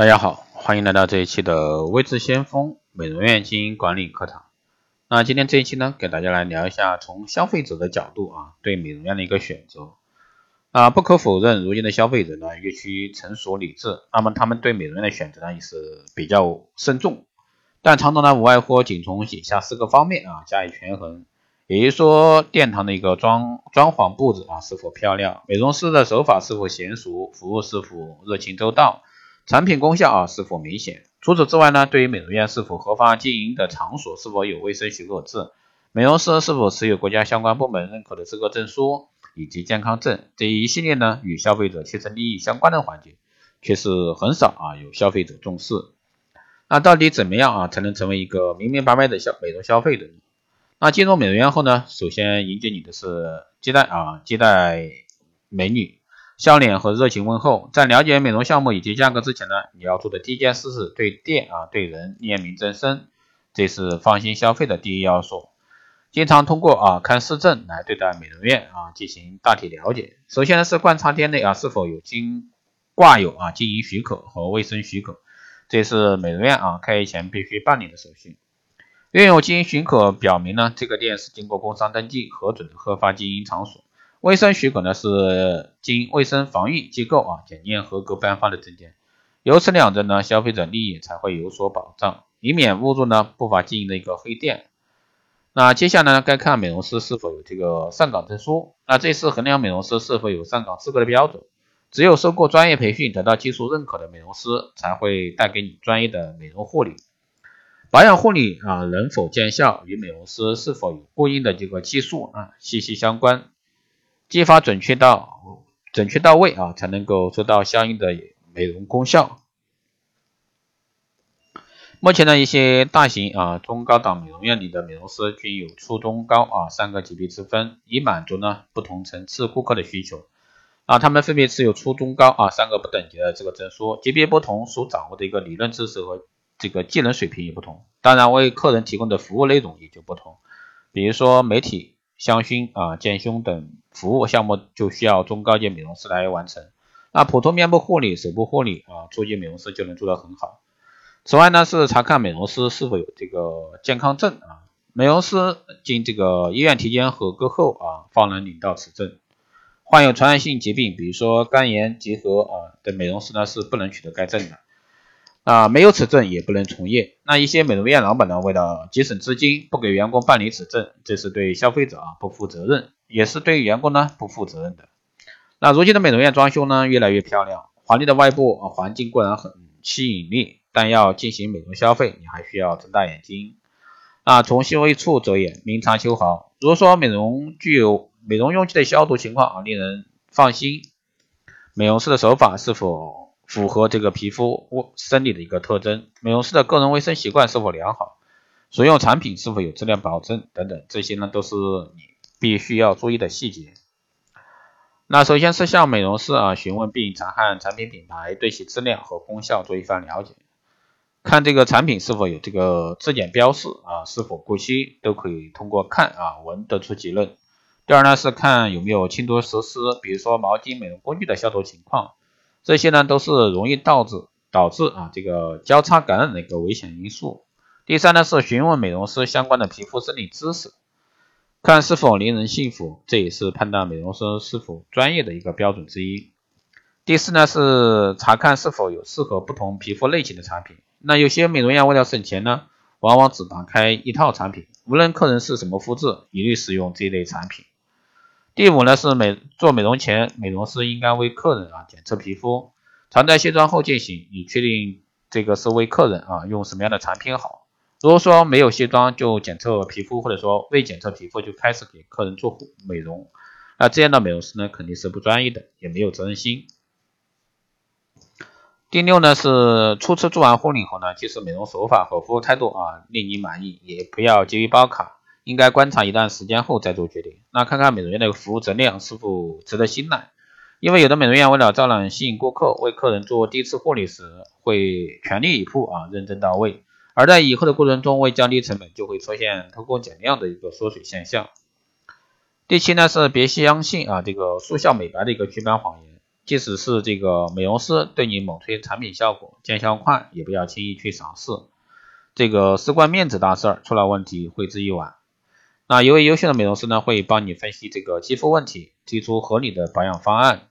大家好，欢迎来到这一期的微智先锋美容院经营管理课堂。那今天这一期呢，给大家来聊一下从消费者的角度啊，对美容院的一个选择。啊，不可否认，如今的消费者呢越趋成熟理智，那么他们对美容院的选择呢也是比较慎重。但常常呢无外乎仅从以下四个方面啊加以权衡，也就是说，殿堂的一个装装潢布置啊是否漂亮，美容师的手法是否娴熟，服务是否热情周到。产品功效啊是否明显？除此之外呢，对于美容院是否合法经营的场所，是否有卫生许可制，美容师是否持有国家相关部门认可的资格证书以及健康证这一系列呢，与消费者切身利益相关的环节，却是很少啊有消费者重视。那到底怎么样啊才能成为一个明明白白的消美容消费者？那进入美容院后呢，首先迎接你的是接待啊接待美女。笑脸和热情问候，在了解美容项目以及价格之前呢，你要做的第一件事是对店啊对人念名正身，这是放心消费的第一要素。经常通过啊看市政来对待美容院啊进行大体了解。首先呢是观察店内啊是否有经挂有啊经营许可和卫生许可，这是美容院啊开业前必须办理的手续。拥有经营许可表明呢这个店是经过工商登记核准的合法经营场所。卫生许可呢是经卫生防疫机构啊检验合格颁发的证件，由此两者呢消费者利益才会有所保障，以免误入呢不法经营的一个黑店。那接下来呢该看美容师是否有这个上岗证书，那这是衡量美容师是否有上岗资格的标准。只有受过专业培训、得到技术认可的美容师才会带给你专业的美容护理。保养护理啊能否见效，与美容师是否有过硬的这个技术啊息息相关。技法准确到准确到位啊，才能够做到相应的美容功效。目前呢，一些大型啊中高档美容院里的美容师均有初中高啊三个级别之分，以满足呢不同层次顾客的需求。啊，他们分别持有初中高啊三个不等级的这个证书，级别不同，所掌握的一个理论知识和这个技能水平也不同。当然，为客人提供的服务内容也就不同，比如说媒体。香薰啊、健胸等服务项目就需要中高阶美容师来完成。那普通面部护理、手部护理啊，初级美容师就能做得很好。此外呢，是查看美容师是否有这个健康证啊。美容师经这个医院体检合格后啊，方能领到此证。患有传染性疾病，比如说肝炎、结核啊的美容师呢，是不能取得该证的。啊，没有此证也不能从业。那一些美容院老板呢，为了节省资金，不给员工办理此证，这是对消费者啊不负责任，也是对员工呢不负责任的。那如今的美容院装修呢越来越漂亮，华丽的外部啊环境固然很吸引力，但要进行美容消费，你还需要睁大眼睛。啊，从细微处着眼，明察秋毫。如果说美容具有美容用具的消毒情况啊令人放心，美容师的手法是否？符合这个皮肤生理的一个特征，美容师的个人卫生习惯是否良好，所用产品是否有质量保证等等，这些呢都是你必须要注意的细节。那首先是向美容师啊询问并查看产品品牌，对其质量和功效做一番了解，看这个产品是否有这个质检标识啊，是否过期，都可以通过看啊闻得出结论。第二呢是看有没有轻度实施，比如说毛巾、美容工具的消毒情况。这些呢都是容易导致导致啊这个交叉感染的一个危险因素。第三呢是询问美容师相关的皮肤生理知识，看是否令人信服，这也是判断美容师是否专业的一个标准之一。第四呢是查看是否有适合不同皮肤类型的产品。那有些美容院为了省钱呢，往往只打开一套产品，无论客人是什么肤质，一律使用这一类产品。第五呢是美做美容前，美容师应该为客人啊检测皮肤，常在卸妆后进行，以确定这个是为客人啊用什么样的产品好。如果说没有卸妆就检测皮肤，或者说未检测皮肤就开始给客人做美容，那这样的美容师呢肯定是不专业的，也没有责任心。第六呢是初次做完护理后呢，即使美容手法和服务态度啊令你满意，也不要急于包卡。应该观察一段时间后再做决定。那看看美容院的服务质量是否值得信赖，因为有的美容院为了招揽吸引顾客，为客人做第一次护理时会全力以赴啊，认真到位，而在以后的过程中为降低成本，就会出现偷工减料的一个缩水现象。第七呢是别相信啊这个速效美白的一个祛斑谎言。即使是这个美容师对你猛推产品效果见效快，也不要轻易去尝试。这个事关面子大事儿，出了问题悔之已晚。那一位优秀的美容师呢，会帮你分析这个肌肤问题，提出合理的保养方案。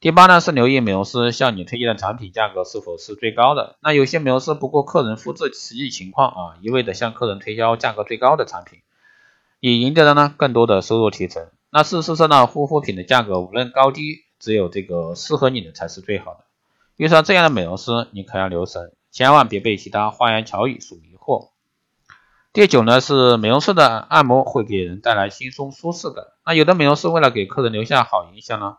第八呢是留意美容师向你推荐的产品价格是否是最高的。那有些美容师不顾客人肤质实际情况啊，一味的向客人推销价格最高的产品，以赢得了呢更多的收入提成。那事实上呢，护肤品的价格无论高低，只有这个适合你的才是最好的。遇上这样的美容师，你可要留神，千万别被其他花言巧语所迷。第九呢是美容师的按摩会给人带来轻松舒适感。那有的美容师为了给客人留下好印象呢。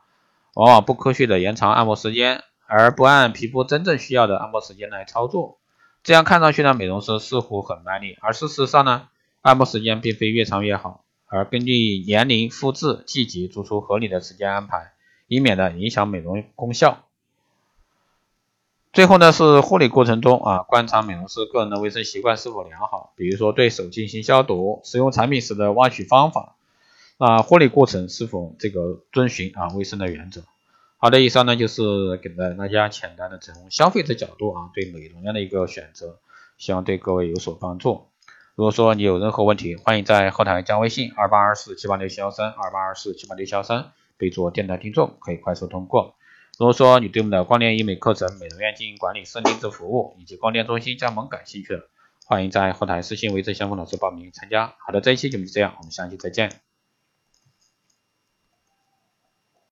往往不科学的延长按摩时间，而不按皮肤真正需要的按摩时间来操作，这样看上去呢，美容师似乎很卖力，而事实上呢，按摩时间并非越长越好，而根据年龄、肤质、季节做出合理的时间安排，以免呢影响美容功效。最后呢是护理过程中啊，观察美容师个人的卫生习惯是否良好，比如说对手进行消毒，使用产品时的挖取方法。啊，护理过程是否这个遵循啊卫生的原则？好的，以上呢就是给大大家简单的从消费者角度啊对美容院的一个选择，希望对各位有所帮助。如果说你有任何问题，欢迎在后台加微信二八二四七八六七幺三二八二四七八六七幺三，备注电台听众，可以快速通过。如果说你对我们的光电医美课程、美容院经营管理、设定制服务以及光电中心加盟感兴趣的，欢迎在后台私信为郑相峰老师报名参加。好的，这一期节目就这样，我们下期再见。